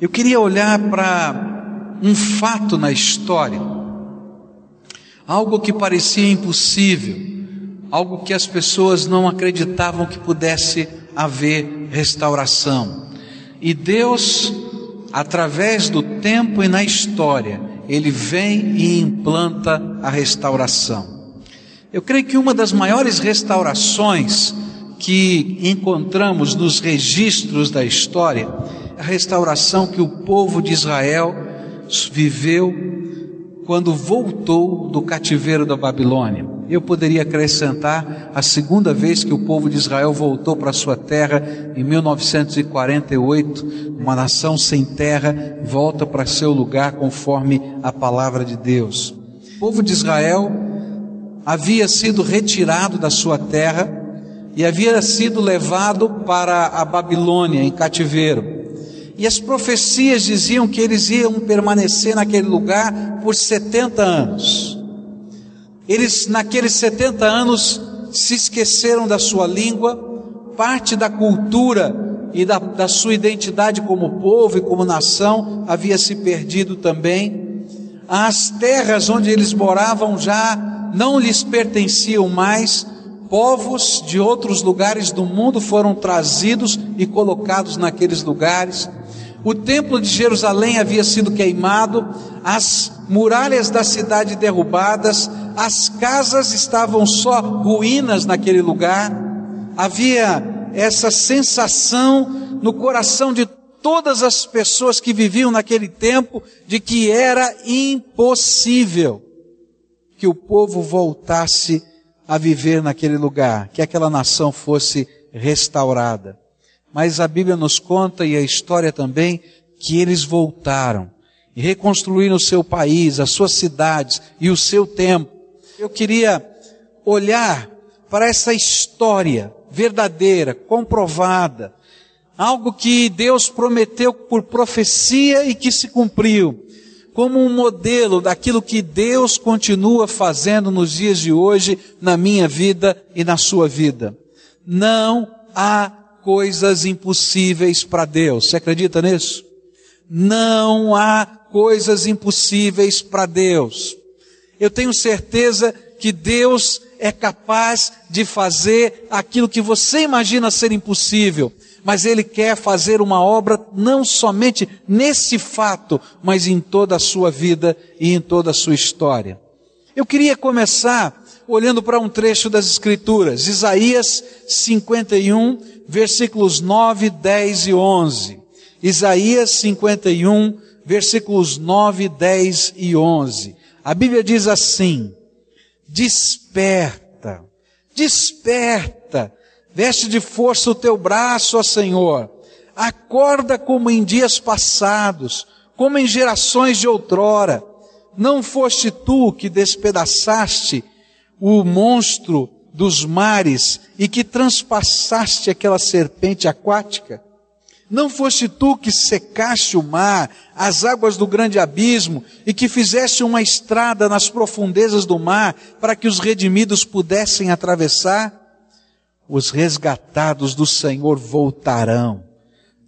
Eu queria olhar para um fato na história, algo que parecia impossível, algo que as pessoas não acreditavam que pudesse haver restauração. E Deus, através do tempo e na história, Ele vem e implanta a restauração. Eu creio que uma das maiores restaurações que encontramos nos registros da história, a restauração que o povo de Israel viveu quando voltou do cativeiro da Babilônia. Eu poderia acrescentar a segunda vez que o povo de Israel voltou para sua terra em 1948, uma nação sem terra volta para seu lugar conforme a palavra de Deus. O povo de Israel havia sido retirado da sua terra e havia sido levado para a Babilônia em cativeiro. E as profecias diziam que eles iam permanecer naquele lugar por 70 anos. Eles, naqueles 70 anos, se esqueceram da sua língua, parte da cultura e da, da sua identidade como povo e como nação havia se perdido também. As terras onde eles moravam já não lhes pertenciam mais, povos de outros lugares do mundo foram trazidos e colocados naqueles lugares. O templo de Jerusalém havia sido queimado, as muralhas da cidade derrubadas, as casas estavam só ruínas naquele lugar. Havia essa sensação no coração de todas as pessoas que viviam naquele tempo de que era impossível que o povo voltasse a viver naquele lugar, que aquela nação fosse restaurada. Mas a Bíblia nos conta e a história também que eles voltaram e reconstruíram o seu país, as suas cidades e o seu tempo. Eu queria olhar para essa história verdadeira, comprovada, algo que Deus prometeu por profecia e que se cumpriu como um modelo daquilo que Deus continua fazendo nos dias de hoje, na minha vida e na sua vida. Não há coisas impossíveis para Deus. Você acredita nisso? Não há coisas impossíveis para Deus. Eu tenho certeza que Deus é capaz de fazer aquilo que você imagina ser impossível mas Ele quer fazer uma obra não somente nesse fato, mas em toda a sua vida e em toda a sua história. Eu queria começar olhando para um trecho das Escrituras, Isaías 51, versículos 9, 10 e 11. Isaías 51, versículos 9, 10 e 11. A Bíblia diz assim: Desperta, desperta, Veste de força o teu braço, ó Senhor. Acorda como em dias passados, como em gerações de outrora. Não foste tu que despedaçaste o monstro dos mares e que transpassaste aquela serpente aquática? Não foste tu que secaste o mar, as águas do grande abismo, e que fizeste uma estrada nas profundezas do mar, para que os redimidos pudessem atravessar? os resgatados do Senhor voltarão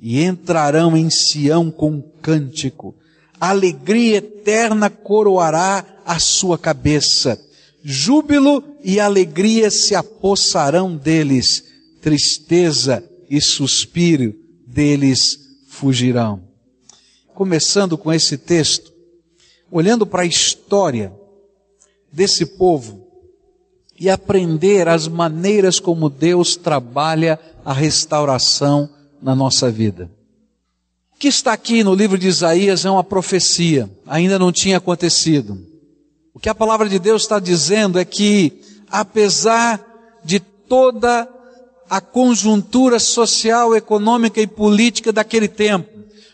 e entrarão em Sião com cântico. Alegria eterna coroará a sua cabeça. Júbilo e alegria se apossarão deles. Tristeza e suspiro deles fugirão. Começando com esse texto, olhando para a história desse povo, e aprender as maneiras como Deus trabalha a restauração na nossa vida. O que está aqui no livro de Isaías é uma profecia, ainda não tinha acontecido. O que a palavra de Deus está dizendo é que, apesar de toda a conjuntura social, econômica e política daquele tempo,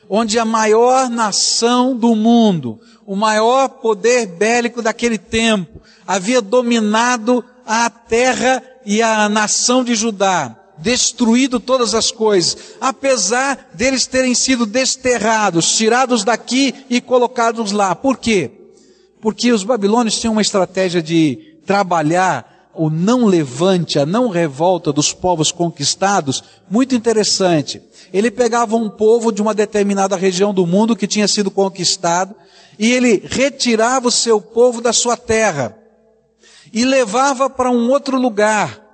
onde a maior nação do mundo, o maior poder bélico daquele tempo, havia dominado a terra e a nação de Judá, destruído todas as coisas, apesar deles terem sido desterrados, tirados daqui e colocados lá. Por quê? Porque os babilônios tinham uma estratégia de trabalhar o não levante, a não revolta dos povos conquistados, muito interessante. Ele pegava um povo de uma determinada região do mundo que tinha sido conquistado e ele retirava o seu povo da sua terra e levava para um outro lugar.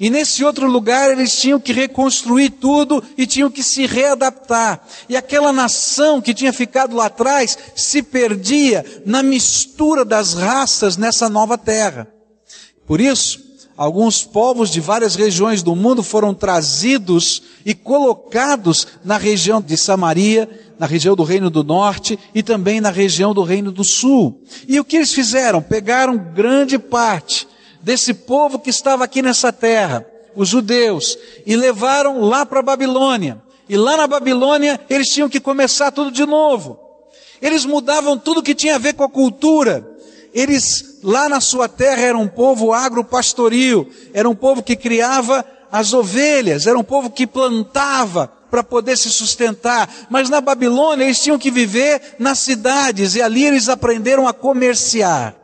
E nesse outro lugar eles tinham que reconstruir tudo e tinham que se readaptar. E aquela nação que tinha ficado lá atrás se perdia na mistura das raças nessa nova terra. Por isso, alguns povos de várias regiões do mundo foram trazidos e colocados na região de Samaria, na região do Reino do Norte e também na região do Reino do Sul. E o que eles fizeram? Pegaram grande parte desse povo que estava aqui nessa terra, os judeus, e levaram lá para a Babilônia. E lá na Babilônia eles tinham que começar tudo de novo. Eles mudavam tudo que tinha a ver com a cultura. Eles lá na sua terra eram um povo agropastoril, era um povo que criava as ovelhas, era um povo que plantava para poder se sustentar. Mas na Babilônia eles tinham que viver nas cidades e ali eles aprenderam a comerciar.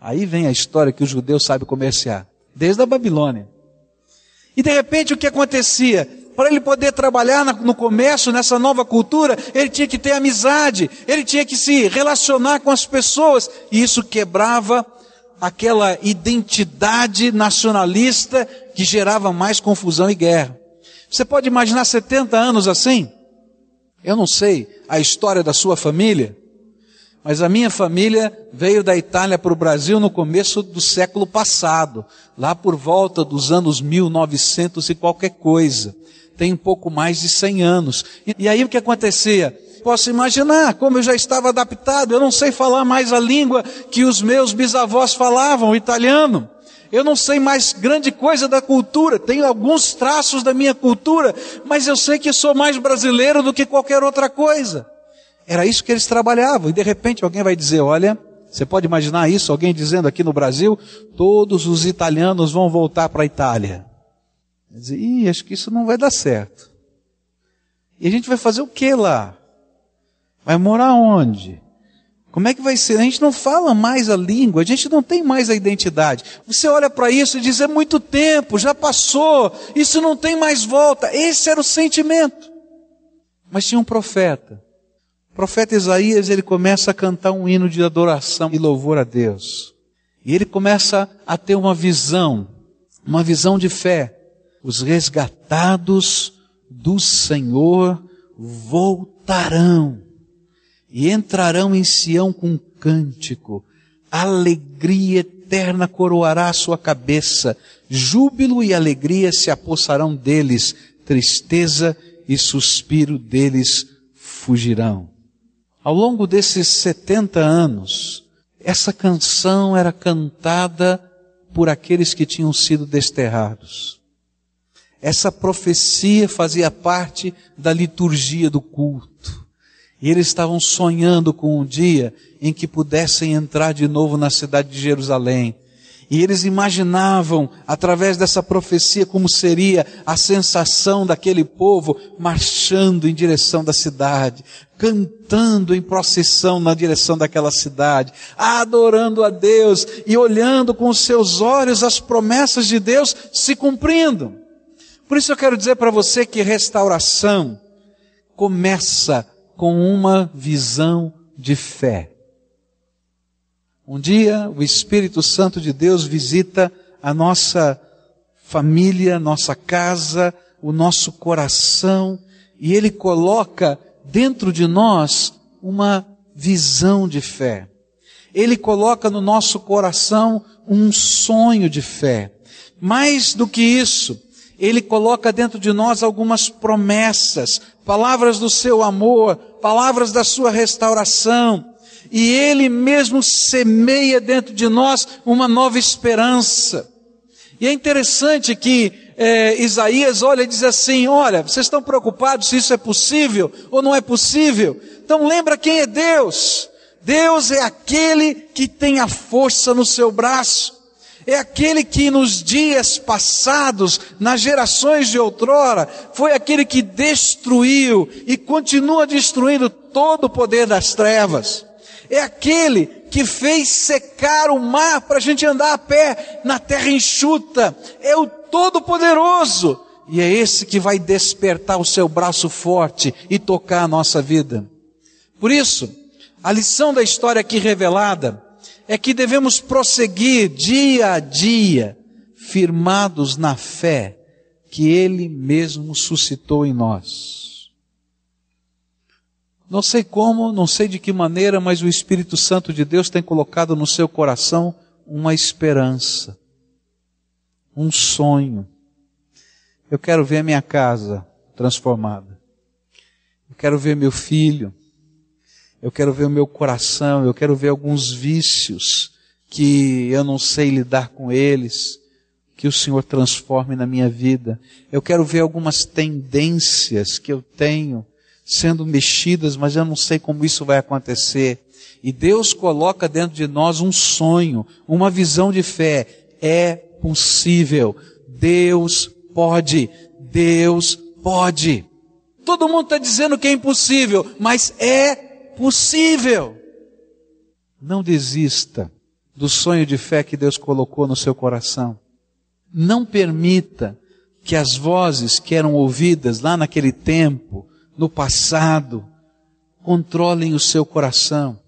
Aí vem a história que o judeu sabe comerciar, desde a Babilônia. E de repente o que acontecia? Para ele poder trabalhar no comércio, nessa nova cultura, ele tinha que ter amizade, ele tinha que se relacionar com as pessoas, e isso quebrava aquela identidade nacionalista que gerava mais confusão e guerra. Você pode imaginar 70 anos assim? Eu não sei a história da sua família, mas a minha família veio da Itália para o Brasil no começo do século passado, lá por volta dos anos 1900 e qualquer coisa. Tem um pouco mais de 100 anos. E aí o que acontecia? Posso imaginar como eu já estava adaptado, eu não sei falar mais a língua que os meus bisavós falavam, o italiano. Eu não sei mais grande coisa da cultura, tenho alguns traços da minha cultura, mas eu sei que sou mais brasileiro do que qualquer outra coisa. Era isso que eles trabalhavam. E de repente alguém vai dizer: olha, você pode imaginar isso? Alguém dizendo aqui no Brasil: todos os italianos vão voltar para a Itália. Dizer, Ih, acho que isso não vai dar certo. E a gente vai fazer o que lá? Vai morar onde? Como é que vai ser? A gente não fala mais a língua, a gente não tem mais a identidade. Você olha para isso e diz: é muito tempo, já passou, isso não tem mais volta. Esse era o sentimento. Mas tinha um profeta profeta Isaías, ele começa a cantar um hino de adoração e louvor a Deus. E ele começa a ter uma visão, uma visão de fé. Os resgatados do Senhor voltarão e entrarão em Sião com um cântico. Alegria eterna coroará a sua cabeça. Júbilo e alegria se apossarão deles. Tristeza e suspiro deles fugirão. Ao longo desses 70 anos, essa canção era cantada por aqueles que tinham sido desterrados. Essa profecia fazia parte da liturgia do culto. E eles estavam sonhando com um dia em que pudessem entrar de novo na cidade de Jerusalém e eles imaginavam, através dessa profecia, como seria a sensação daquele povo marchando em direção da cidade, cantando em procissão na direção daquela cidade, adorando a Deus e olhando com os seus olhos as promessas de Deus se cumprindo. Por isso eu quero dizer para você que restauração começa com uma visão de fé. Um dia o Espírito Santo de Deus visita a nossa família, nossa casa, o nosso coração, e Ele coloca dentro de nós uma visão de fé. Ele coloca no nosso coração um sonho de fé. Mais do que isso, Ele coloca dentro de nós algumas promessas, palavras do seu amor, palavras da sua restauração, e Ele mesmo semeia dentro de nós uma nova esperança. E é interessante que é, Isaías olha e diz assim: Olha, vocês estão preocupados se isso é possível ou não é possível? Então lembra quem é Deus. Deus é aquele que tem a força no seu braço. É aquele que nos dias passados, nas gerações de outrora, foi aquele que destruiu e continua destruindo todo o poder das trevas é aquele que fez secar o mar para a gente andar a pé na terra enxuta. É o Todo-Poderoso. E é esse que vai despertar o seu braço forte e tocar a nossa vida. Por isso, a lição da história aqui revelada é que devemos prosseguir dia a dia, firmados na fé que Ele mesmo suscitou em nós. Não sei como, não sei de que maneira, mas o Espírito Santo de Deus tem colocado no seu coração uma esperança, um sonho. Eu quero ver minha casa transformada. Eu quero ver meu filho. Eu quero ver o meu coração. Eu quero ver alguns vícios que eu não sei lidar com eles que o Senhor transforme na minha vida. Eu quero ver algumas tendências que eu tenho sendo mexidas, mas eu não sei como isso vai acontecer. E Deus coloca dentro de nós um sonho, uma visão de fé. É possível. Deus pode. Deus pode. Todo mundo está dizendo que é impossível, mas é possível. Não desista do sonho de fé que Deus colocou no seu coração. Não permita que as vozes que eram ouvidas lá naquele tempo, no passado, controlem o seu coração.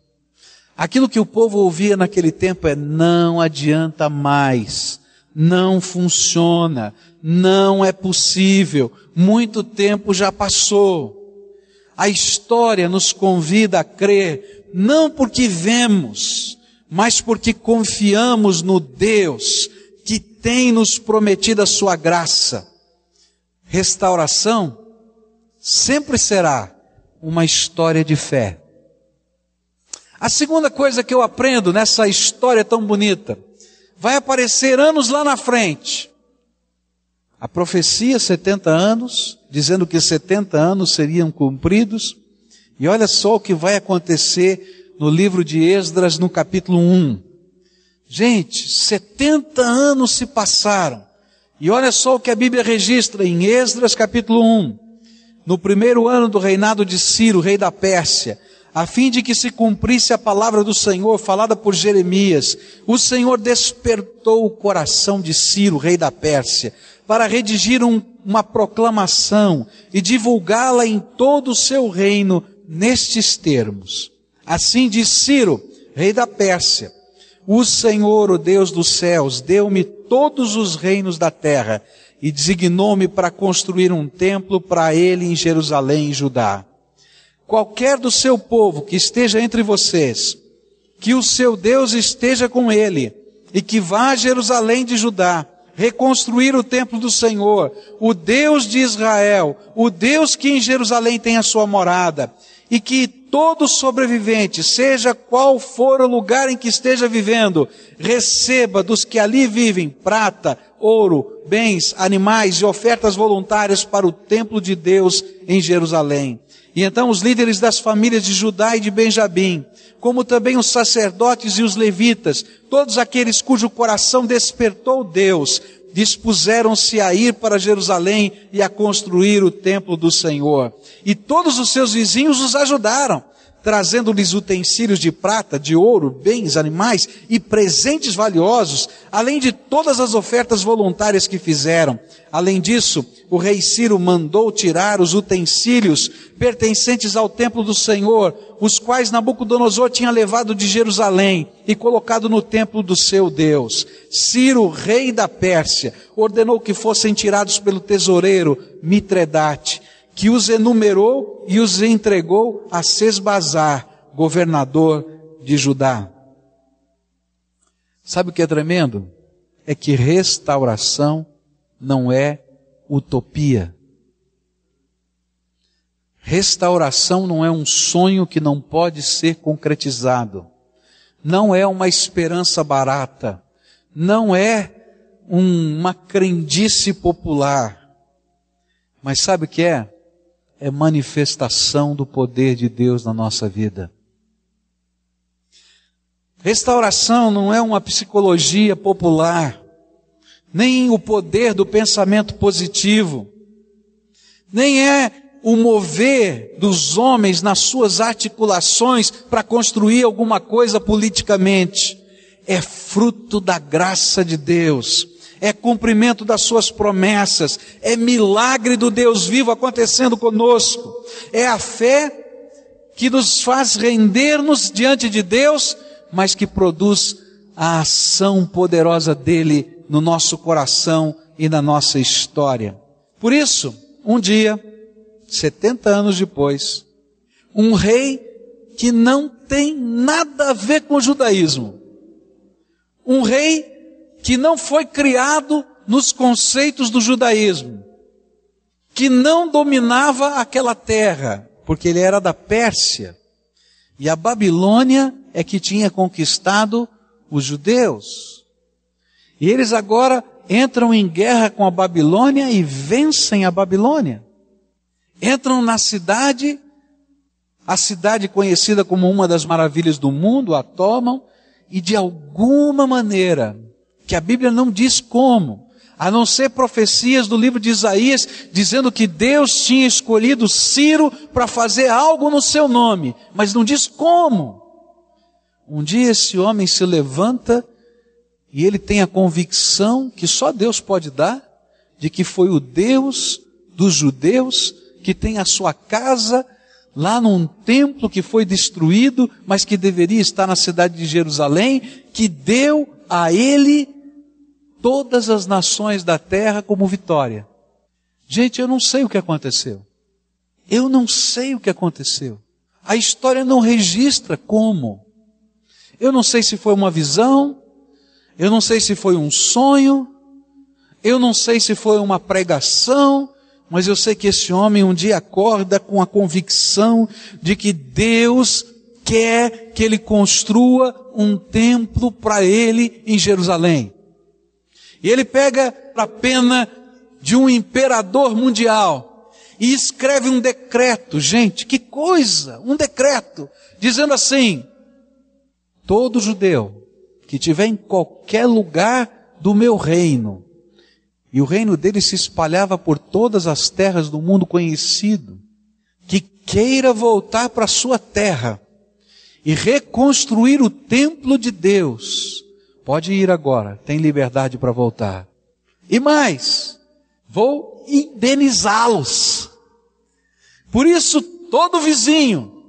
Aquilo que o povo ouvia naquele tempo é não adianta mais, não funciona, não é possível, muito tempo já passou. A história nos convida a crer, não porque vemos, mas porque confiamos no Deus que tem nos prometido a sua graça. Restauração sempre será uma história de fé. A segunda coisa que eu aprendo nessa história tão bonita, vai aparecer anos lá na frente. A profecia, 70 anos, dizendo que 70 anos seriam cumpridos, e olha só o que vai acontecer no livro de Esdras, no capítulo 1. Gente, 70 anos se passaram. E olha só o que a Bíblia registra em Esdras capítulo 1. No primeiro ano do reinado de Ciro, rei da Pérsia, a fim de que se cumprisse a palavra do Senhor falada por Jeremias, o Senhor despertou o coração de Ciro, rei da Pérsia, para redigir um, uma proclamação e divulgá-la em todo o seu reino nestes termos. Assim diz Ciro, rei da Pérsia, o Senhor, o Deus dos céus, deu-me todos os reinos da terra e designou-me para construir um templo para ele em Jerusalém e Judá. Qualquer do seu povo que esteja entre vocês, que o seu Deus esteja com ele e que vá a Jerusalém de Judá, reconstruir o templo do Senhor, o Deus de Israel, o Deus que em Jerusalém tem a sua morada, e que todo sobrevivente, seja qual for o lugar em que esteja vivendo, receba dos que ali vivem prata, ouro, bens, animais e ofertas voluntárias para o templo de Deus em Jerusalém. E então os líderes das famílias de Judá e de Benjamim, como também os sacerdotes e os levitas, todos aqueles cujo coração despertou Deus, dispuseram-se a ir para Jerusalém e a construir o templo do Senhor. E todos os seus vizinhos os ajudaram, trazendo-lhes utensílios de prata, de ouro, bens, animais e presentes valiosos, além de todas as ofertas voluntárias que fizeram. Além disso, o rei Ciro mandou tirar os utensílios pertencentes ao templo do Senhor, os quais Nabucodonosor tinha levado de Jerusalém e colocado no templo do seu Deus. Ciro, rei da Pérsia, ordenou que fossem tirados pelo tesoureiro Mitredate, que os enumerou e os entregou a Sesbazar, governador de Judá. Sabe o que é tremendo? É que restauração não é utopia. Restauração não é um sonho que não pode ser concretizado. Não é uma esperança barata. Não é um, uma crendice popular. Mas sabe o que é? É manifestação do poder de Deus na nossa vida. Restauração não é uma psicologia popular nem o poder do pensamento positivo, nem é o mover dos homens nas suas articulações para construir alguma coisa politicamente. É fruto da graça de Deus. É cumprimento das suas promessas. É milagre do Deus vivo acontecendo conosco. É a fé que nos faz render-nos diante de Deus, mas que produz a ação poderosa dele no nosso coração e na nossa história. Por isso, um dia, 70 anos depois, um rei que não tem nada a ver com o judaísmo, um rei que não foi criado nos conceitos do judaísmo, que não dominava aquela terra, porque ele era da Pérsia, e a Babilônia é que tinha conquistado os judeus. E eles agora entram em guerra com a Babilônia e vencem a Babilônia entram na cidade, a cidade conhecida como uma das maravilhas do mundo, a tomam e de alguma maneira, que a Bíblia não diz como, a não ser profecias do livro de Isaías dizendo que Deus tinha escolhido Ciro para fazer algo no seu nome, mas não diz como. Um dia esse homem se levanta e ele tem a convicção que só Deus pode dar de que foi o Deus dos judeus que tem a sua casa lá num templo que foi destruído, mas que deveria estar na cidade de Jerusalém, que deu a ele todas as nações da terra como vitória. Gente, eu não sei o que aconteceu. Eu não sei o que aconteceu. A história não registra como. Eu não sei se foi uma visão, eu não sei se foi um sonho, eu não sei se foi uma pregação, mas eu sei que esse homem um dia acorda com a convicção de que Deus quer que ele construa um templo para ele em Jerusalém. E ele pega a pena de um imperador mundial e escreve um decreto, gente, que coisa, um decreto, dizendo assim: todo judeu que tiver em qualquer lugar do meu reino, e o reino dele se espalhava por todas as terras do mundo conhecido. Que queira voltar para sua terra e reconstruir o templo de Deus, pode ir agora, tem liberdade para voltar. E mais, vou indenizá-los. Por isso, todo vizinho,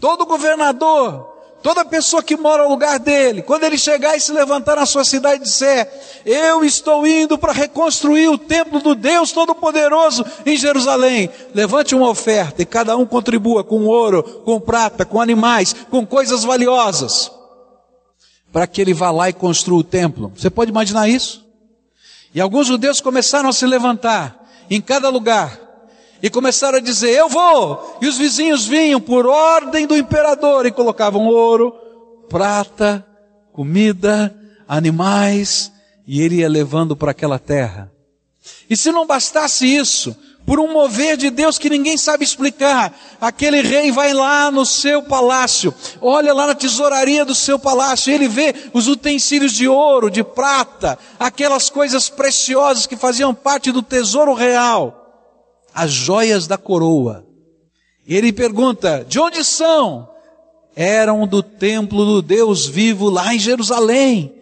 todo governador, Toda pessoa que mora no lugar dele, quando ele chegar e se levantar na sua cidade e disser, eu estou indo para reconstruir o templo do Deus Todo-Poderoso em Jerusalém, levante uma oferta e cada um contribua com ouro, com prata, com animais, com coisas valiosas, para que ele vá lá e construa o templo. Você pode imaginar isso? E alguns judeus começaram a se levantar em cada lugar, e começaram a dizer: Eu vou. E os vizinhos vinham por ordem do imperador e colocavam ouro, prata, comida, animais, e ele ia levando para aquela terra. E se não bastasse isso, por um mover de Deus que ninguém sabe explicar, aquele rei vai lá no seu palácio, olha lá na tesouraria do seu palácio, ele vê os utensílios de ouro, de prata, aquelas coisas preciosas que faziam parte do tesouro real as joias da coroa. E ele pergunta: de onde são? Eram do templo do Deus vivo lá em Jerusalém.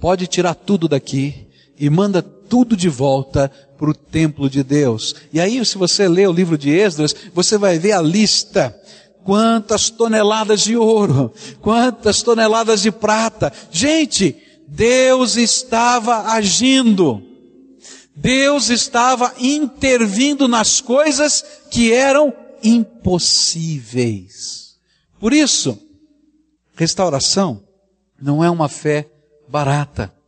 Pode tirar tudo daqui e manda tudo de volta para o templo de Deus. E aí, se você ler o livro de Esdras, você vai ver a lista. Quantas toneladas de ouro, quantas toneladas de prata. Gente, Deus estava agindo. Deus estava intervindo nas coisas que eram impossíveis. Por isso, restauração não é uma fé barata.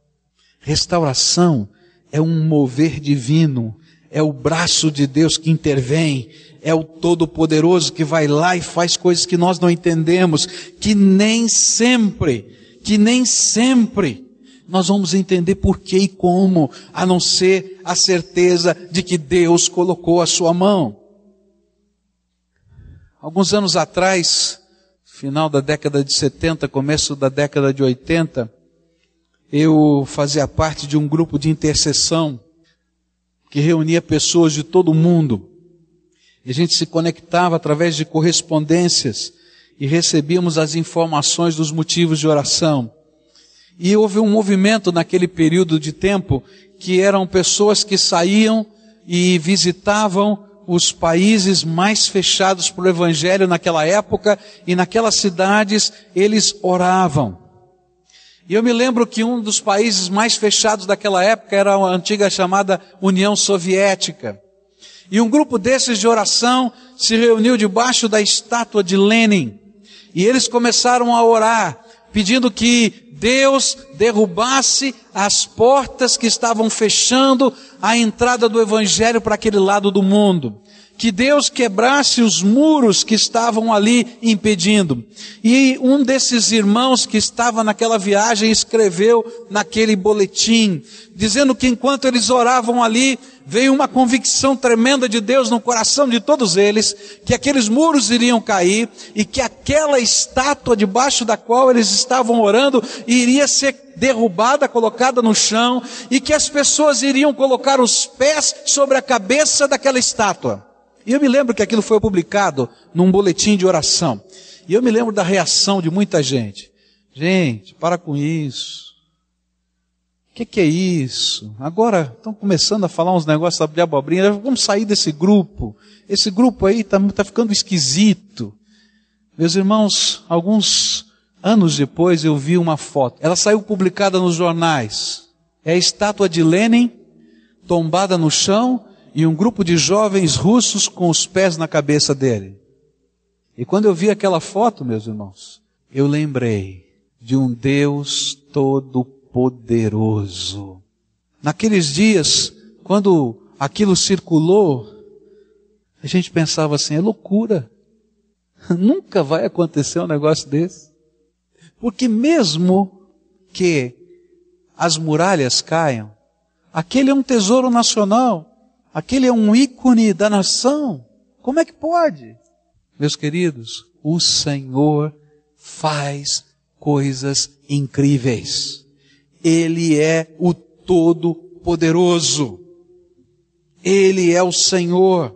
Restauração é um mover divino, é o braço de Deus que intervém, é o Todo-Poderoso que vai lá e faz coisas que nós não entendemos, que nem sempre, que nem sempre nós vamos entender por que e como, a não ser a certeza de que Deus colocou a sua mão. Alguns anos atrás, final da década de 70, começo da década de 80, eu fazia parte de um grupo de intercessão que reunia pessoas de todo o mundo. E a gente se conectava através de correspondências e recebíamos as informações dos motivos de oração. E houve um movimento naquele período de tempo que eram pessoas que saíam e visitavam os países mais fechados para o Evangelho naquela época e naquelas cidades eles oravam. E eu me lembro que um dos países mais fechados daquela época era a antiga chamada União Soviética. E um grupo desses de oração se reuniu debaixo da estátua de Lenin. E eles começaram a orar, pedindo que Deus derrubasse as portas que estavam fechando a entrada do Evangelho para aquele lado do mundo que Deus quebrasse os muros que estavam ali impedindo. E um desses irmãos que estava naquela viagem escreveu naquele boletim, dizendo que enquanto eles oravam ali, veio uma convicção tremenda de Deus no coração de todos eles, que aqueles muros iriam cair e que aquela estátua debaixo da qual eles estavam orando iria ser derrubada, colocada no chão, e que as pessoas iriam colocar os pés sobre a cabeça daquela estátua. E eu me lembro que aquilo foi publicado num boletim de oração. E eu me lembro da reação de muita gente. Gente, para com isso. O que, que, é isso? Agora estão começando a falar uns negócios de abobrinha. Vamos sair desse grupo. Esse grupo aí está tá ficando esquisito. Meus irmãos, alguns anos depois eu vi uma foto. Ela saiu publicada nos jornais. É a estátua de Lenin tombada no chão e um grupo de jovens russos com os pés na cabeça dele. E quando eu vi aquela foto, meus irmãos, eu lembrei de um Deus todo-poderoso. Naqueles dias, quando aquilo circulou, a gente pensava assim, é loucura. Nunca vai acontecer um negócio desse. Porque mesmo que as muralhas caiam, aquele é um tesouro nacional. Aquele é um ícone da nação. Como é que pode? Meus queridos, o Senhor faz coisas incríveis. Ele é o Todo-Poderoso. Ele é o Senhor.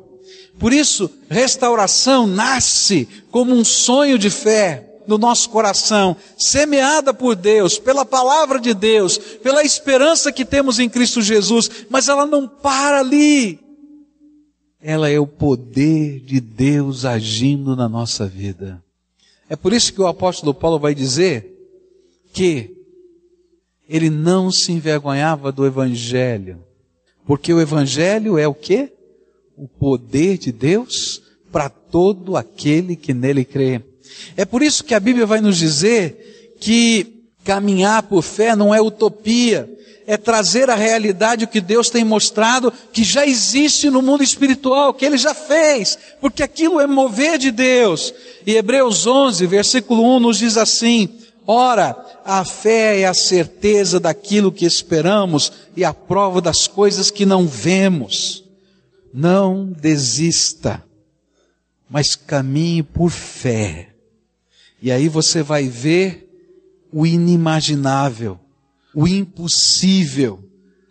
Por isso, restauração nasce como um sonho de fé no nosso coração, semeada por Deus, pela palavra de Deus, pela esperança que temos em Cristo Jesus, mas ela não para ali. Ela é o poder de Deus agindo na nossa vida. É por isso que o apóstolo Paulo vai dizer que ele não se envergonhava do evangelho, porque o evangelho é o que? O poder de Deus para todo aquele que nele crê. É por isso que a Bíblia vai nos dizer que caminhar por fé não é utopia, é trazer a realidade o que Deus tem mostrado que já existe no mundo espiritual, que Ele já fez, porque aquilo é mover de Deus. E Hebreus 11, versículo 1 nos diz assim, Ora, a fé é a certeza daquilo que esperamos e a prova das coisas que não vemos. Não desista, mas caminhe por fé e aí você vai ver o inimaginável, o impossível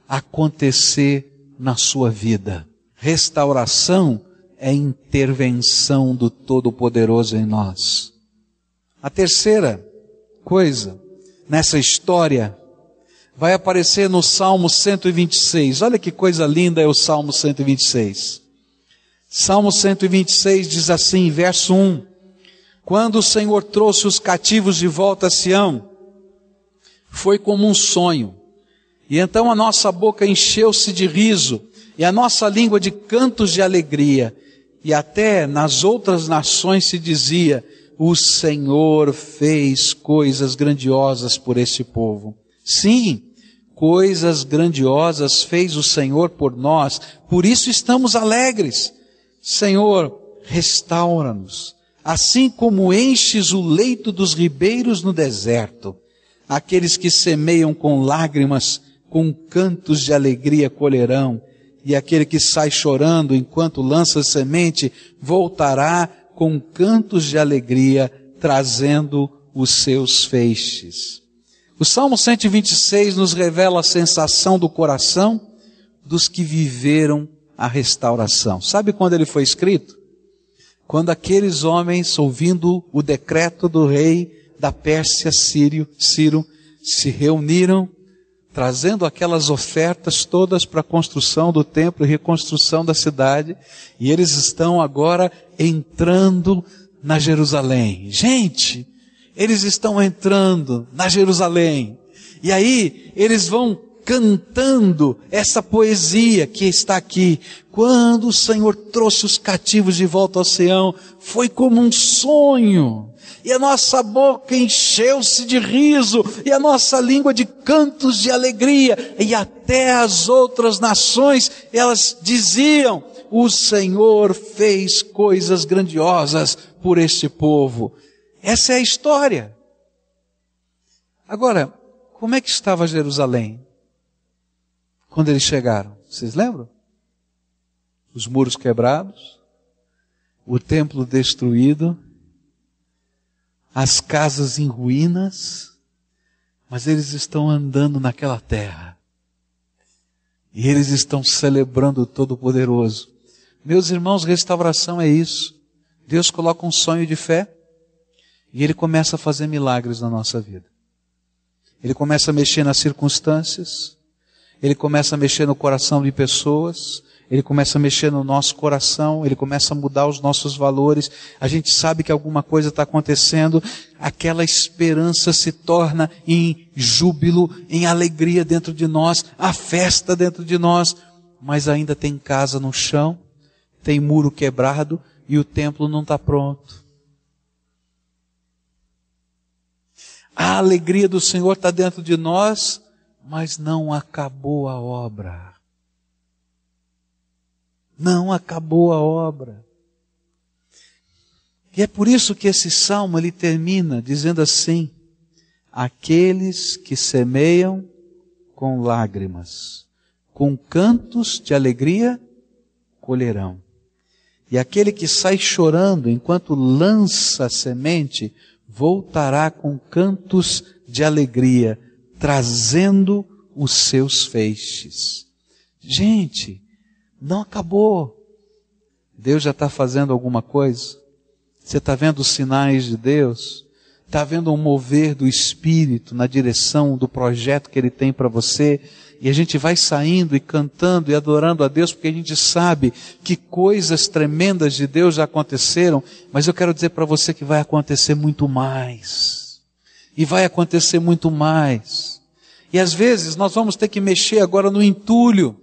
acontecer na sua vida. Restauração é intervenção do Todo-Poderoso em nós. A terceira coisa nessa história vai aparecer no Salmo 126. Olha que coisa linda é o Salmo 126. Salmo 126 diz assim, verso 1: quando o Senhor trouxe os cativos de volta a Sião, foi como um sonho. E então a nossa boca encheu-se de riso, e a nossa língua de cantos de alegria. E até nas outras nações se dizia: O Senhor fez coisas grandiosas por este povo. Sim, coisas grandiosas fez o Senhor por nós, por isso estamos alegres. Senhor, restaura-nos assim como enches o leito dos ribeiros no deserto. Aqueles que semeiam com lágrimas, com cantos de alegria colherão, e aquele que sai chorando enquanto lança semente, voltará com cantos de alegria, trazendo os seus feixes. O Salmo 126 nos revela a sensação do coração dos que viveram a restauração. Sabe quando ele foi escrito? Quando aqueles homens, ouvindo o decreto do rei da Pérsia Sírio, Ciro, se reuniram, trazendo aquelas ofertas todas para a construção do templo e reconstrução da cidade, e eles estão agora entrando na Jerusalém. Gente, eles estão entrando na Jerusalém. E aí, eles vão cantando essa poesia que está aqui. Quando o Senhor trouxe os cativos de volta ao Sião, foi como um sonho. E a nossa boca encheu-se de riso, e a nossa língua de cantos de alegria, e até as outras nações, elas diziam, o Senhor fez coisas grandiosas por este povo. Essa é a história. Agora, como é que estava Jerusalém? Quando eles chegaram. Vocês lembram? Os muros quebrados, o templo destruído, as casas em ruínas, mas eles estão andando naquela terra. E eles estão celebrando o Todo-Poderoso. Meus irmãos, restauração é isso. Deus coloca um sonho de fé e Ele começa a fazer milagres na nossa vida. Ele começa a mexer nas circunstâncias, ele começa a mexer no coração de pessoas, ele começa a mexer no nosso coração, ele começa a mudar os nossos valores. A gente sabe que alguma coisa está acontecendo, aquela esperança se torna em júbilo, em alegria dentro de nós, a festa dentro de nós, mas ainda tem casa no chão, tem muro quebrado e o templo não está pronto. A alegria do Senhor está dentro de nós, mas não acabou a obra. Não acabou a obra. E é por isso que esse salmo ele termina dizendo assim: aqueles que semeiam com lágrimas, com cantos de alegria colherão. E aquele que sai chorando enquanto lança a semente, voltará com cantos de alegria, trazendo os seus feixes. Gente, não acabou. Deus já está fazendo alguma coisa? Você está vendo os sinais de Deus? Está vendo um mover do Espírito na direção do projeto que Ele tem para você? E a gente vai saindo e cantando e adorando a Deus porque a gente sabe que coisas tremendas de Deus já aconteceram, mas eu quero dizer para você que vai acontecer muito mais. E vai acontecer muito mais. E às vezes nós vamos ter que mexer agora no entulho.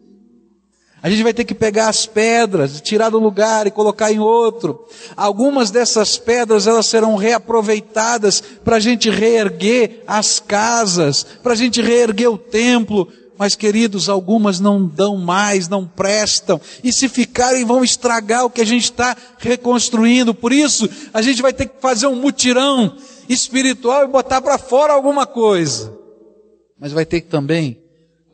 A gente vai ter que pegar as pedras, tirar do lugar e colocar em outro. Algumas dessas pedras elas serão reaproveitadas para a gente reerguer as casas, para a gente reerguer o templo. Mas queridos, algumas não dão mais, não prestam. E se ficarem, vão estragar o que a gente está reconstruindo. Por isso, a gente vai ter que fazer um mutirão espiritual e botar para fora alguma coisa. Mas vai ter que também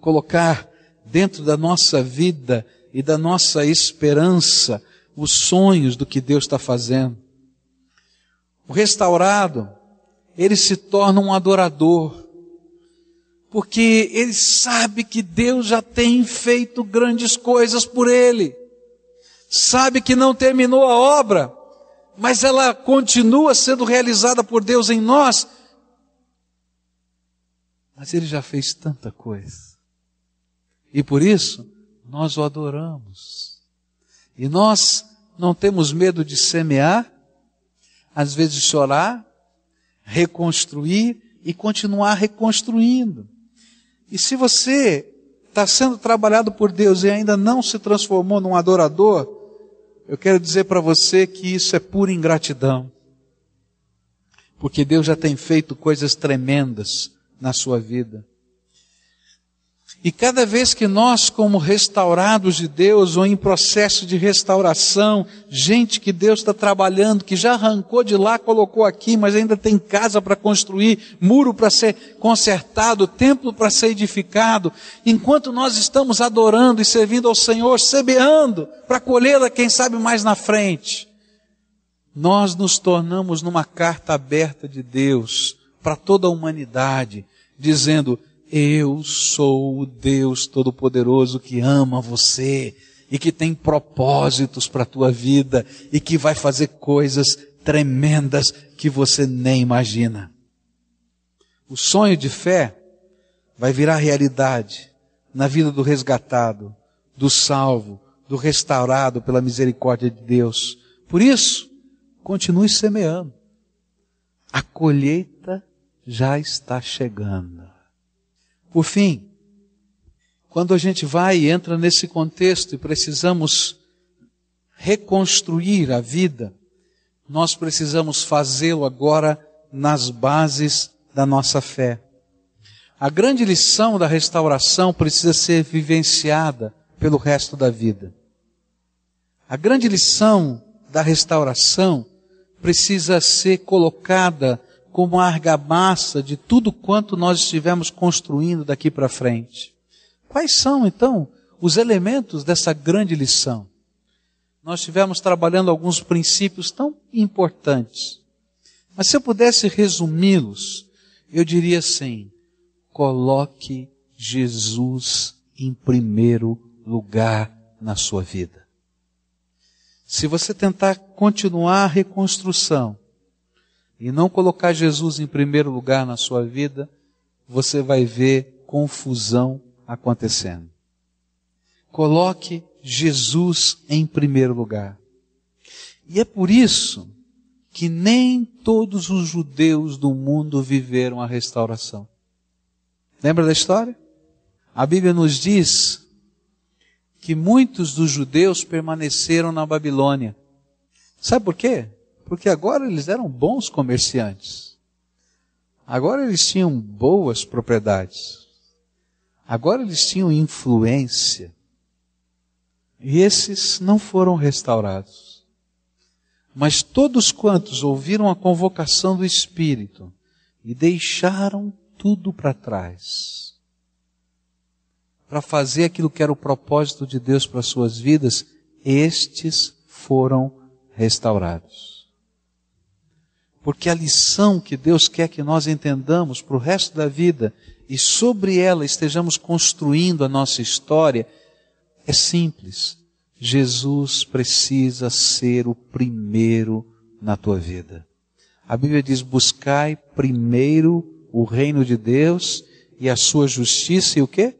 colocar dentro da nossa vida e da nossa esperança os sonhos do que Deus está fazendo. O restaurado, ele se torna um adorador, porque ele sabe que Deus já tem feito grandes coisas por ele, sabe que não terminou a obra, mas ela continua sendo realizada por Deus em nós. Mas Ele já fez tanta coisa. E por isso, nós o adoramos. E nós não temos medo de semear, às vezes chorar, reconstruir e continuar reconstruindo. E se você está sendo trabalhado por Deus e ainda não se transformou num adorador, eu quero dizer para você que isso é pura ingratidão. Porque Deus já tem feito coisas tremendas na sua vida. E cada vez que nós, como restaurados de Deus, ou em processo de restauração, gente que Deus está trabalhando, que já arrancou de lá, colocou aqui, mas ainda tem casa para construir, muro para ser consertado, templo para ser edificado, enquanto nós estamos adorando e servindo ao Senhor, semeando, para colhê-la, quem sabe mais na frente, nós nos tornamos numa carta aberta de Deus para toda a humanidade, dizendo: eu sou o Deus Todo-Poderoso que ama você. e que tem propósitos para a tua vida e que vai fazer coisas tremendas que você nem imagina. O sonho de fé vai virar realidade na vida do resgatado, do salvo, do restaurado pela misericórdia de Deus. Por isso, continue semeando. A colheita já está chegando. Por fim, quando a gente vai e entra nesse contexto e precisamos reconstruir a vida, nós precisamos fazê-lo agora nas bases da nossa fé. A grande lição da restauração precisa ser vivenciada pelo resto da vida. A grande lição da restauração precisa ser colocada como a argamassa de tudo quanto nós estivemos construindo daqui para frente. Quais são, então, os elementos dessa grande lição? Nós estivemos trabalhando alguns princípios tão importantes. Mas se eu pudesse resumi-los, eu diria assim: coloque Jesus em primeiro lugar na sua vida. Se você tentar continuar a reconstrução e não colocar Jesus em primeiro lugar na sua vida, você vai ver confusão acontecendo. Coloque Jesus em primeiro lugar. E é por isso que nem todos os judeus do mundo viveram a restauração. Lembra da história? A Bíblia nos diz que muitos dos judeus permaneceram na Babilônia. Sabe por quê? Porque agora eles eram bons comerciantes. Agora eles tinham boas propriedades. Agora eles tinham influência. E esses não foram restaurados. Mas todos quantos ouviram a convocação do Espírito e deixaram tudo para trás, para fazer aquilo que era o propósito de Deus para suas vidas, estes foram restaurados. Porque a lição que Deus quer que nós entendamos para o resto da vida e sobre ela estejamos construindo a nossa história é simples. Jesus precisa ser o primeiro na tua vida. A Bíblia diz: buscai primeiro o reino de Deus e a sua justiça e o quê?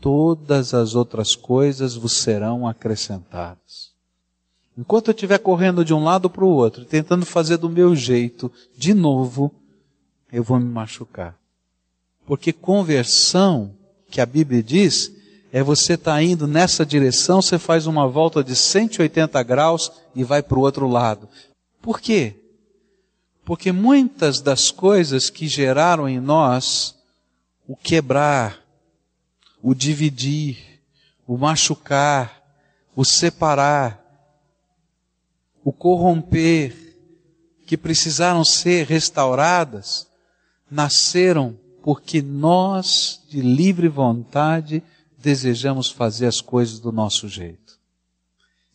Todas as outras coisas vos serão acrescentadas. Enquanto eu estiver correndo de um lado para o outro, tentando fazer do meu jeito, de novo, eu vou me machucar. Porque conversão, que a Bíblia diz, é você estar tá indo nessa direção, você faz uma volta de 180 graus e vai para o outro lado. Por quê? Porque muitas das coisas que geraram em nós o quebrar, o dividir, o machucar, o separar, o corromper, que precisaram ser restauradas, nasceram porque nós, de livre vontade, desejamos fazer as coisas do nosso jeito.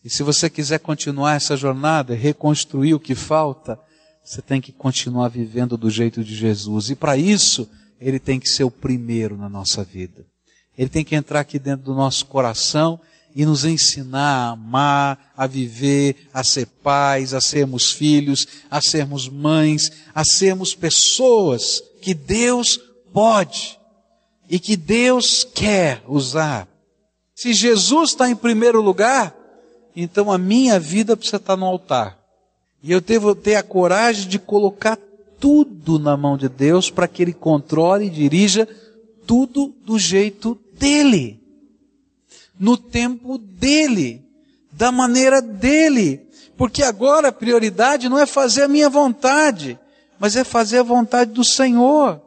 E se você quiser continuar essa jornada, reconstruir o que falta, você tem que continuar vivendo do jeito de Jesus. E para isso, ele tem que ser o primeiro na nossa vida. Ele tem que entrar aqui dentro do nosso coração e nos ensinar a amar, a viver, a ser pais, a sermos filhos, a sermos mães, a sermos pessoas que Deus pode e que Deus quer usar. Se Jesus está em primeiro lugar, então a minha vida precisa estar no altar. E eu devo ter a coragem de colocar tudo na mão de Deus para que Ele controle e dirija tudo do jeito dele no tempo dele, da maneira dele. Porque agora a prioridade não é fazer a minha vontade, mas é fazer a vontade do Senhor.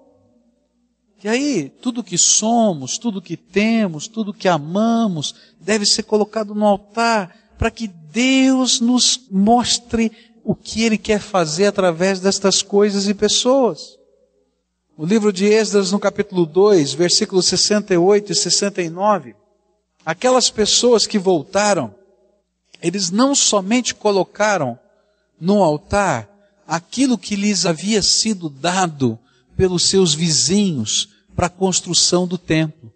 E aí, tudo que somos, tudo que temos, tudo que amamos, deve ser colocado no altar, para que Deus nos mostre o que Ele quer fazer através destas coisas e pessoas. O livro de Esdras, no capítulo 2, versículos 68 e 69, aquelas pessoas que voltaram, eles não somente colocaram no altar aquilo que lhes havia sido dado pelos seus vizinhos para a construção do templo.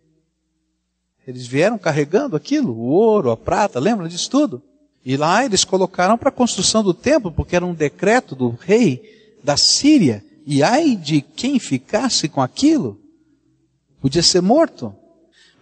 Eles vieram carregando aquilo, o ouro, a prata, lembra disso tudo? E lá eles colocaram para a construção do templo, porque era um decreto do rei da Síria. E ai de quem ficasse com aquilo, podia ser morto.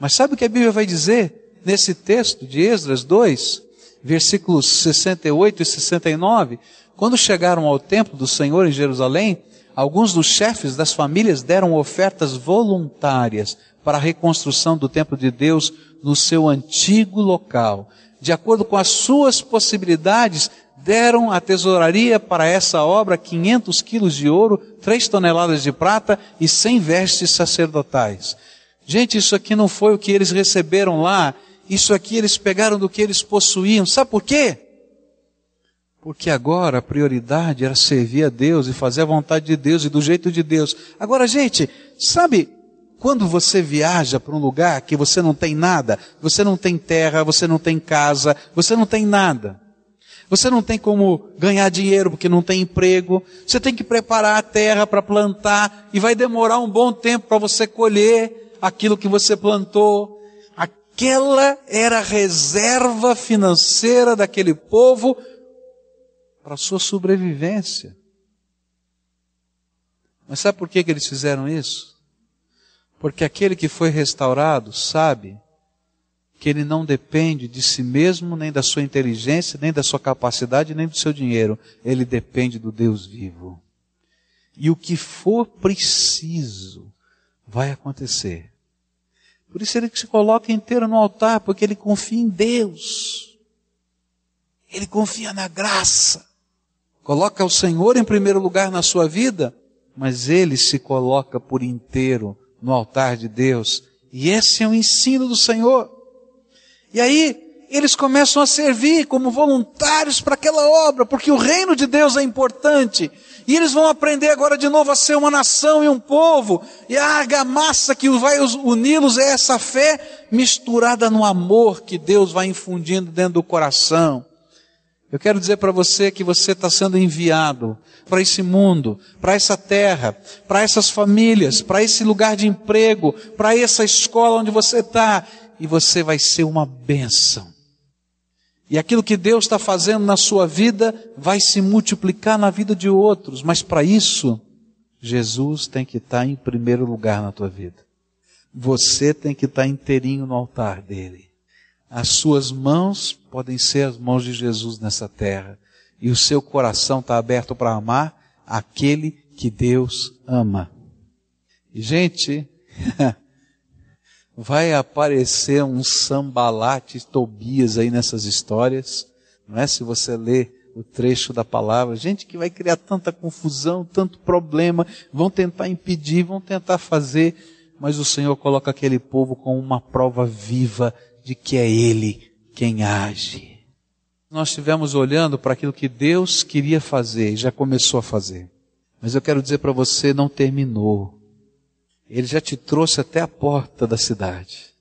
Mas sabe o que a Bíblia vai dizer nesse texto de Esdras 2, versículos 68 e 69? Quando chegaram ao templo do Senhor em Jerusalém, alguns dos chefes das famílias deram ofertas voluntárias para a reconstrução do templo de Deus no seu antigo local. De acordo com as suas possibilidades, deram à tesouraria para essa obra 500 quilos de ouro, 3 toneladas de prata e 100 vestes sacerdotais. Gente, isso aqui não foi o que eles receberam lá, isso aqui eles pegaram do que eles possuíam. Sabe por quê? Porque agora a prioridade era servir a Deus e fazer a vontade de Deus e do jeito de Deus. Agora, gente, sabe quando você viaja para um lugar que você não tem nada, você não tem terra, você não tem casa, você não tem nada. Você não tem como ganhar dinheiro porque não tem emprego. Você tem que preparar a terra para plantar e vai demorar um bom tempo para você colher aquilo que você plantou. Aquela era a reserva financeira daquele povo para a sua sobrevivência. Mas sabe por que, que eles fizeram isso? Porque aquele que foi restaurado sabe que ele não depende de si mesmo, nem da sua inteligência, nem da sua capacidade, nem do seu dinheiro. Ele depende do Deus vivo. E o que for preciso vai acontecer. Por isso ele se coloca inteiro no altar, porque ele confia em Deus. Ele confia na graça. Coloca o Senhor em primeiro lugar na sua vida, mas ele se coloca por inteiro no altar de Deus. E esse é o ensino do Senhor. E aí, eles começam a servir como voluntários para aquela obra, porque o reino de Deus é importante. E eles vão aprender agora de novo a ser uma nação e um povo. E a argamassa que vai uni-los é essa fé misturada no amor que Deus vai infundindo dentro do coração. Eu quero dizer para você que você está sendo enviado para esse mundo, para essa terra, para essas famílias, para esse lugar de emprego, para essa escola onde você está e você vai ser uma bênção. E aquilo que Deus está fazendo na sua vida vai se multiplicar na vida de outros, mas para isso, Jesus tem que estar em primeiro lugar na tua vida. Você tem que estar inteirinho no altar dele. As suas mãos podem ser as mãos de Jesus nessa terra. E o seu coração está aberto para amar aquele que Deus ama. E, gente, vai aparecer um sambalate Tobias aí nessas histórias, não é? Se você ler o trecho da palavra, gente que vai criar tanta confusão, tanto problema, vão tentar impedir, vão tentar fazer, mas o Senhor coloca aquele povo com uma prova viva de que é Ele quem age. Nós estivemos olhando para aquilo que Deus queria fazer e já começou a fazer. Mas eu quero dizer para você, não terminou. Ele já te trouxe até a porta da cidade.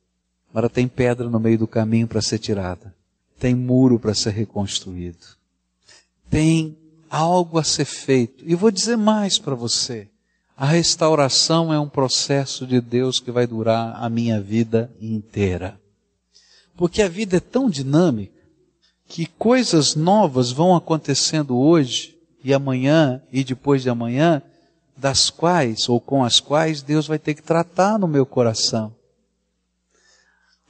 Agora tem pedra no meio do caminho para ser tirada. Tem muro para ser reconstruído. Tem algo a ser feito. E vou dizer mais para você. A restauração é um processo de Deus que vai durar a minha vida inteira. Porque a vida é tão dinâmica que coisas novas vão acontecendo hoje e amanhã e depois de amanhã das quais ou com as quais Deus vai ter que tratar no meu coração.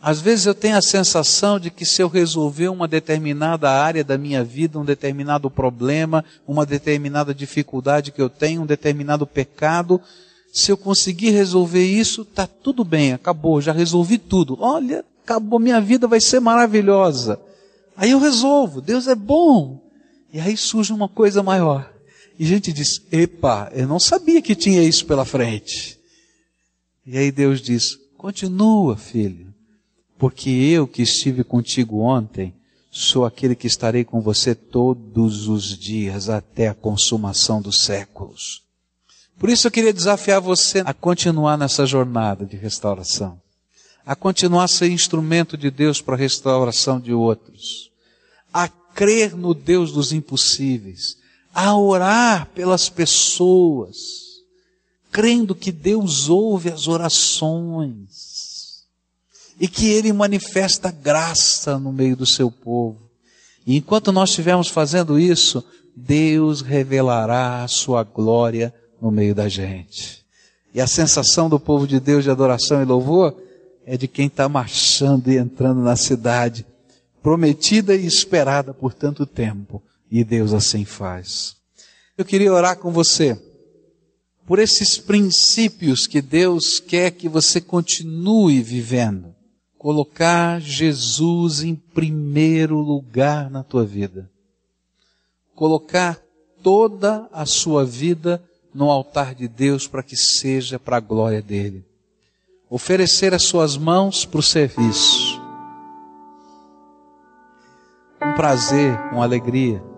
Às vezes eu tenho a sensação de que se eu resolver uma determinada área da minha vida, um determinado problema, uma determinada dificuldade que eu tenho, um determinado pecado, se eu conseguir resolver isso, tá tudo bem, acabou, já resolvi tudo. Olha, acabou, minha vida vai ser maravilhosa. Aí eu resolvo, Deus é bom. E aí surge uma coisa maior. E a gente diz: Epa, eu não sabia que tinha isso pela frente. E aí Deus diz: Continua, filho, porque eu que estive contigo ontem, sou aquele que estarei com você todos os dias até a consumação dos séculos. Por isso eu queria desafiar você a continuar nessa jornada de restauração, a continuar a ser instrumento de Deus para a restauração de outros, a crer no Deus dos impossíveis, a orar pelas pessoas, crendo que Deus ouve as orações. e que Ele manifesta graça no meio do seu povo. E enquanto nós estivermos fazendo isso, Deus revelará a sua glória no meio da gente. E a sensação do povo de Deus de adoração e louvor é de quem está marchando e entrando na cidade, prometida e esperada por tanto tempo. E Deus assim faz. Eu queria orar com você por esses princípios que Deus quer que você continue vivendo. Colocar Jesus em primeiro lugar na tua vida. Colocar toda a sua vida no altar de Deus para que seja para a glória dele. Oferecer as suas mãos para o serviço. Um prazer, uma alegria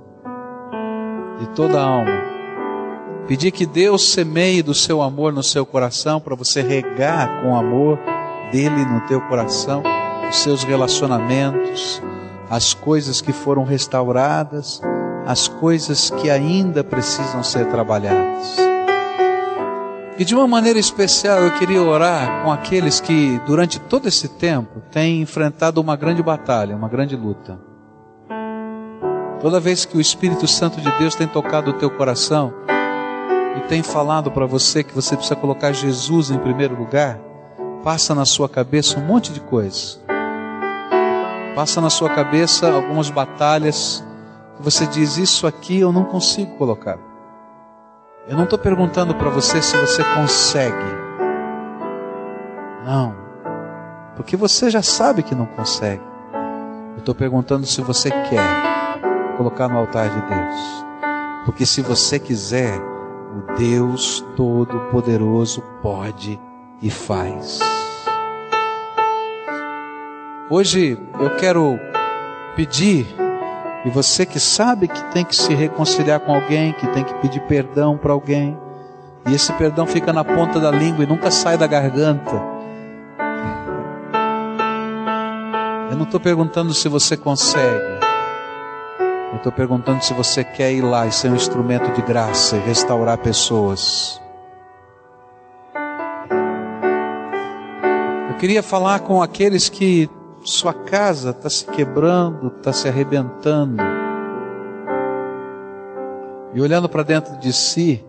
de toda a alma Pedir que Deus semeie do seu amor no seu coração para você regar com o amor dele no teu coração os seus relacionamentos, as coisas que foram restauradas, as coisas que ainda precisam ser trabalhadas. E de uma maneira especial eu queria orar com aqueles que durante todo esse tempo têm enfrentado uma grande batalha, uma grande luta. Toda vez que o Espírito Santo de Deus tem tocado o teu coração, e tem falado para você que você precisa colocar Jesus em primeiro lugar, passa na sua cabeça um monte de coisas. Passa na sua cabeça algumas batalhas que você diz: Isso aqui eu não consigo colocar. Eu não estou perguntando para você se você consegue. Não. Porque você já sabe que não consegue. Eu estou perguntando se você quer colocar no altar de Deus. Porque se você quiser, o Deus Todo-Poderoso pode e faz. Hoje eu quero pedir, e você que sabe que tem que se reconciliar com alguém, que tem que pedir perdão para alguém, e esse perdão fica na ponta da língua e nunca sai da garganta. Eu não estou perguntando se você consegue. Eu estou perguntando se você quer ir lá e ser um instrumento de graça e restaurar pessoas. Eu queria falar com aqueles que sua casa está se quebrando, está se arrebentando. E olhando para dentro de si,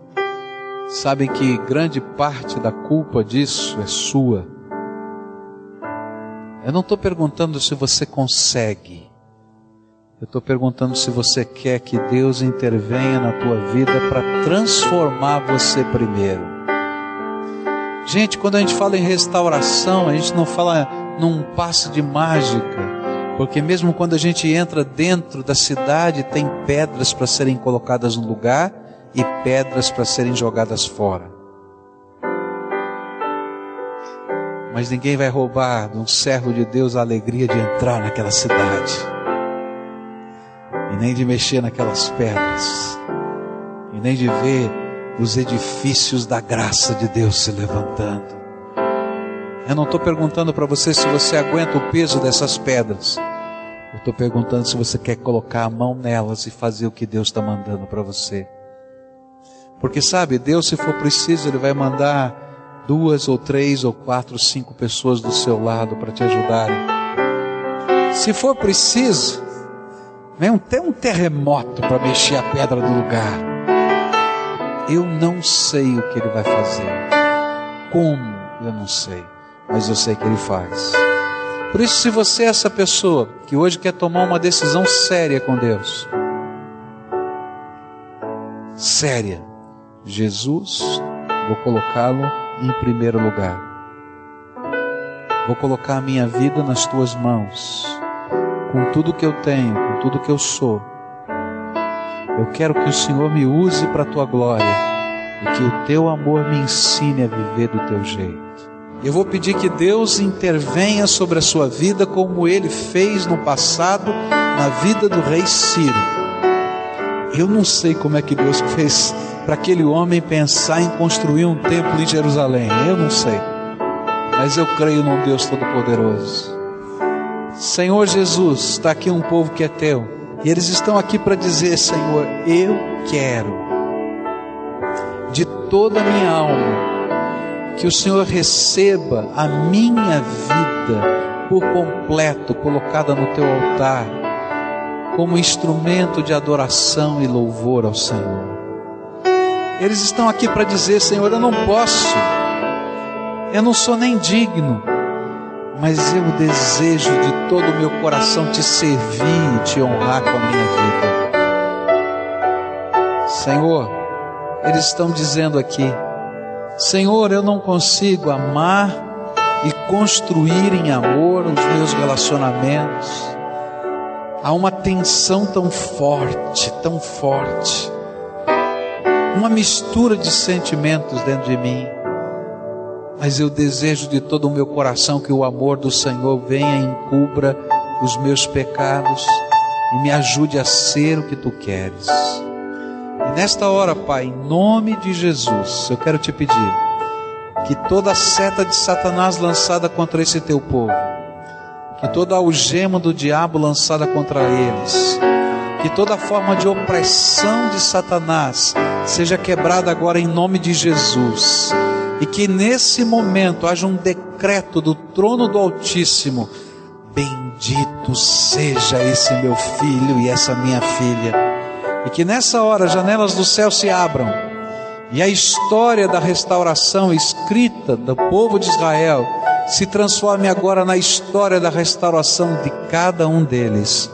sabem que grande parte da culpa disso é sua. Eu não estou perguntando se você consegue. Eu estou perguntando se você quer que Deus intervenha na tua vida para transformar você primeiro. Gente, quando a gente fala em restauração, a gente não fala num passe de mágica, porque mesmo quando a gente entra dentro da cidade, tem pedras para serem colocadas no lugar e pedras para serem jogadas fora. Mas ninguém vai roubar de um servo de Deus a alegria de entrar naquela cidade e nem de mexer naquelas pedras, e nem de ver os edifícios da graça de Deus se levantando. Eu não estou perguntando para você se você aguenta o peso dessas pedras. Eu estou perguntando se você quer colocar a mão nelas e fazer o que Deus está mandando para você. Porque sabe, Deus, se for preciso, Ele vai mandar duas ou três ou quatro, cinco pessoas do seu lado para te ajudarem. Se for preciso, Vem até um terremoto para mexer a pedra do lugar. Eu não sei o que ele vai fazer. Como? Eu não sei. Mas eu sei que ele faz. Por isso, se você é essa pessoa que hoje quer tomar uma decisão séria com Deus, séria, Jesus, vou colocá-lo em primeiro lugar. Vou colocar a minha vida nas tuas mãos com tudo que eu tenho, com tudo que eu sou. Eu quero que o Senhor me use para a tua glória e que o teu amor me ensine a viver do teu jeito. Eu vou pedir que Deus intervenha sobre a sua vida como ele fez no passado na vida do rei Ciro. Eu não sei como é que Deus fez para aquele homem pensar em construir um templo em Jerusalém. Eu não sei. Mas eu creio num Deus Todo-Poderoso Senhor Jesus, está aqui um povo que é teu, e eles estão aqui para dizer: Senhor, eu quero, de toda a minha alma, que o Senhor receba a minha vida por completo colocada no teu altar, como instrumento de adoração e louvor ao Senhor. Eles estão aqui para dizer: Senhor, eu não posso, eu não sou nem digno, mas eu desejo de todo o meu coração te servir e te honrar com a minha vida. Senhor, eles estão dizendo aqui: Senhor, eu não consigo amar e construir em amor os meus relacionamentos. Há uma tensão tão forte, tão forte, uma mistura de sentimentos dentro de mim. Mas eu desejo de todo o meu coração que o amor do Senhor venha e encubra os meus pecados e me ajude a ser o que tu queres. E nesta hora, Pai, em nome de Jesus, eu quero te pedir que toda seta de Satanás lançada contra esse teu povo, que toda algema do diabo lançada contra eles, que toda forma de opressão de Satanás seja quebrada agora em nome de Jesus. E que nesse momento haja um decreto do trono do Altíssimo: Bendito seja esse meu filho e essa minha filha e que nessa hora janelas do céu se abram e a história da restauração escrita do povo de Israel se transforme agora na história da restauração de cada um deles.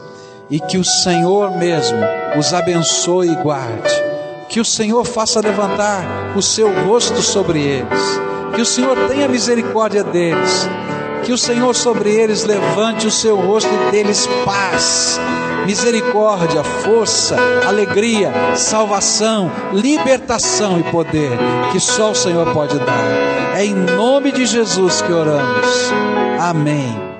E que o Senhor mesmo os abençoe e guarde. Que o Senhor faça levantar o seu rosto sobre eles. Que o Senhor tenha misericórdia deles. Que o Senhor sobre eles levante o seu rosto e deles paz misericórdia, força, alegria, salvação, libertação e poder que só o Senhor pode dar. É em nome de Jesus que oramos. Amém.